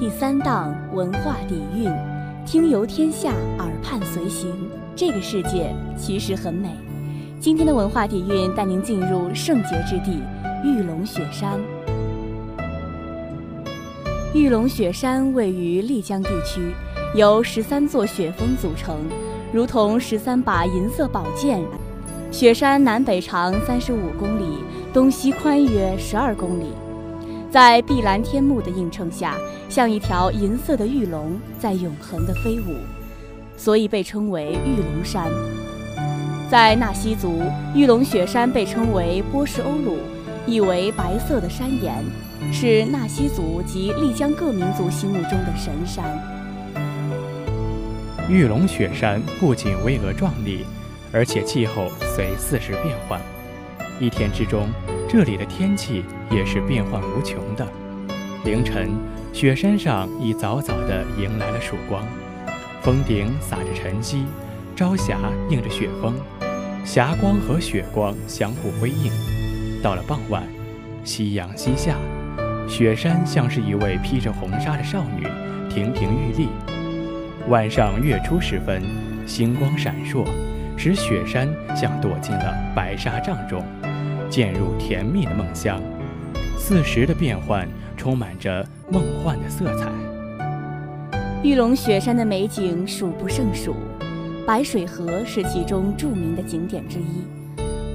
第三档文化底蕴，听游天下，耳畔随行。这个世界其实很美。今天的文化底蕴带您进入圣洁之地——玉龙雪山。玉龙雪山位于丽江地区，由十三座雪峰组成，如同十三把银色宝剑。雪山南北长三十五公里，东西宽约十二公里。在碧蓝天幕的映衬下，像一条银色的玉龙在永恒的飞舞，所以被称为玉龙山。在纳西族，玉龙雪山被称为波什欧鲁，意为白色的山岩，是纳西族及丽江各民族心目中的神山。玉龙雪山不仅巍峨壮丽，而且气候随四时变换，一天之中。这里的天气也是变幻无穷的。凌晨，雪山上已早早地迎来了曙光，峰顶洒着晨曦，朝霞映着雪峰，霞光和雪光相互辉映。到了傍晚，夕阳西下，雪山像是一位披着红纱的少女，亭亭玉立。晚上月初时分，星光闪烁，使雪山像躲进了白纱帐中。渐入甜蜜的梦乡，四时的变换充满着梦幻的色彩。玉龙雪山的美景数不胜数，白水河是其中著名的景点之一。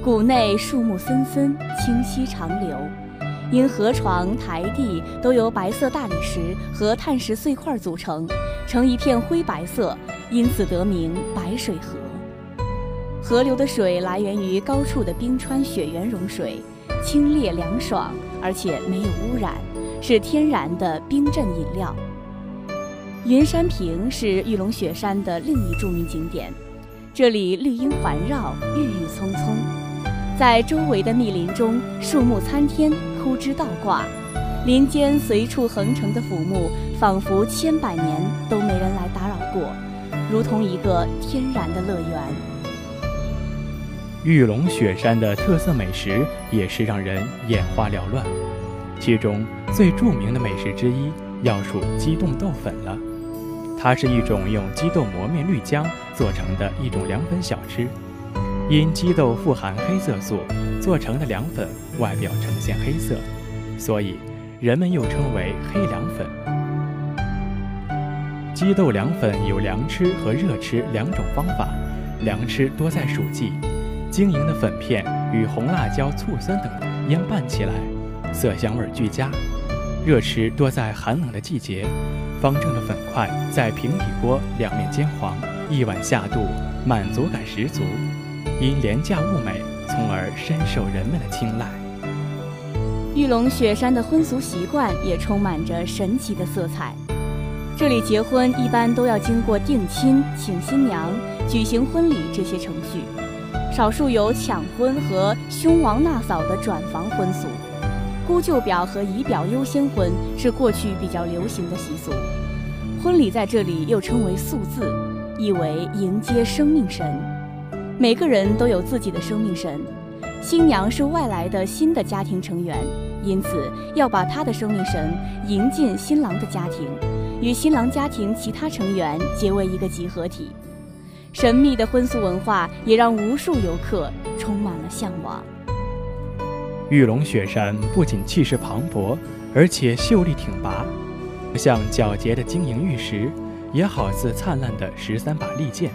谷内树木森森，清溪长流，因河床、台地都由白色大理石和碳石碎块组成，呈一片灰白色，因此得名白水河。河流的水来源于高处的冰川雪原融水，清冽凉爽，而且没有污染，是天然的冰镇饮料。云山坪是玉龙雪山的另一著名景点，这里绿荫环绕，郁郁葱葱，在周围的密林中，树木参天，枯枝倒挂，林间随处横成的腐木，仿佛千百年都没人来打扰过，如同一个天然的乐园。玉龙雪山的特色美食也是让人眼花缭乱，其中最著名的美食之一要数鸡冻豆粉了。它是一种用鸡豆磨面滤浆做成的一种凉粉小吃，因鸡豆富含黑色素，做成的凉粉外表呈现黑色，所以人们又称为黑凉粉。鸡豆凉粉有凉吃和热吃两种方法，凉吃多在暑季。晶莹的粉片与红辣椒、醋酸等腌拌起来，色香味俱佳。热吃多在寒冷的季节，方正的粉块在平底锅两面煎黄，一碗下肚，满足感十足。因廉价物美，从而深受人们的青睐。玉龙雪山的婚俗习惯也充满着神奇的色彩。这里结婚一般都要经过定亲、请新娘、举行婚礼这些程序。少数有抢婚和凶王纳嫂的转房婚俗，姑舅表和姨表优先婚是过去比较流行的习俗。婚礼在这里又称为素字，意为迎接生命神。每个人都有自己的生命神，新娘是外来的新的家庭成员，因此要把她的生命神迎进新郎的家庭，与新郎家庭其他成员结为一个集合体。神秘的婚俗文化也让无数游客充满了向往。玉龙雪山不仅气势磅礴，而且秀丽挺拔，像皎洁的晶莹玉石，也好似灿烂的十三把利剑。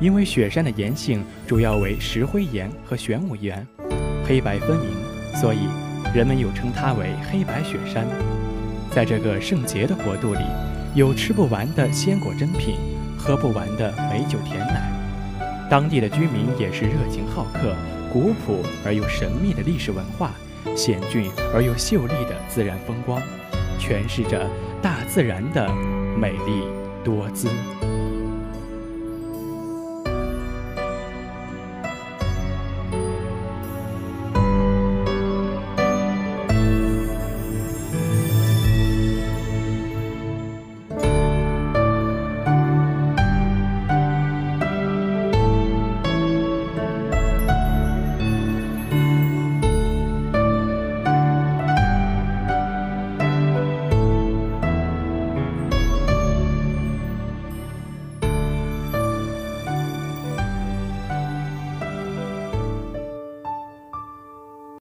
因为雪山的岩性主要为石灰岩和玄武岩，黑白分明，所以人们又称它为黑白雪山。在这个圣洁的国度里，有吃不完的鲜果珍品。喝不完的美酒甜奶，当地的居民也是热情好客，古朴而又神秘的历史文化，险峻而又秀丽的自然风光，诠释着大自然的美丽多姿。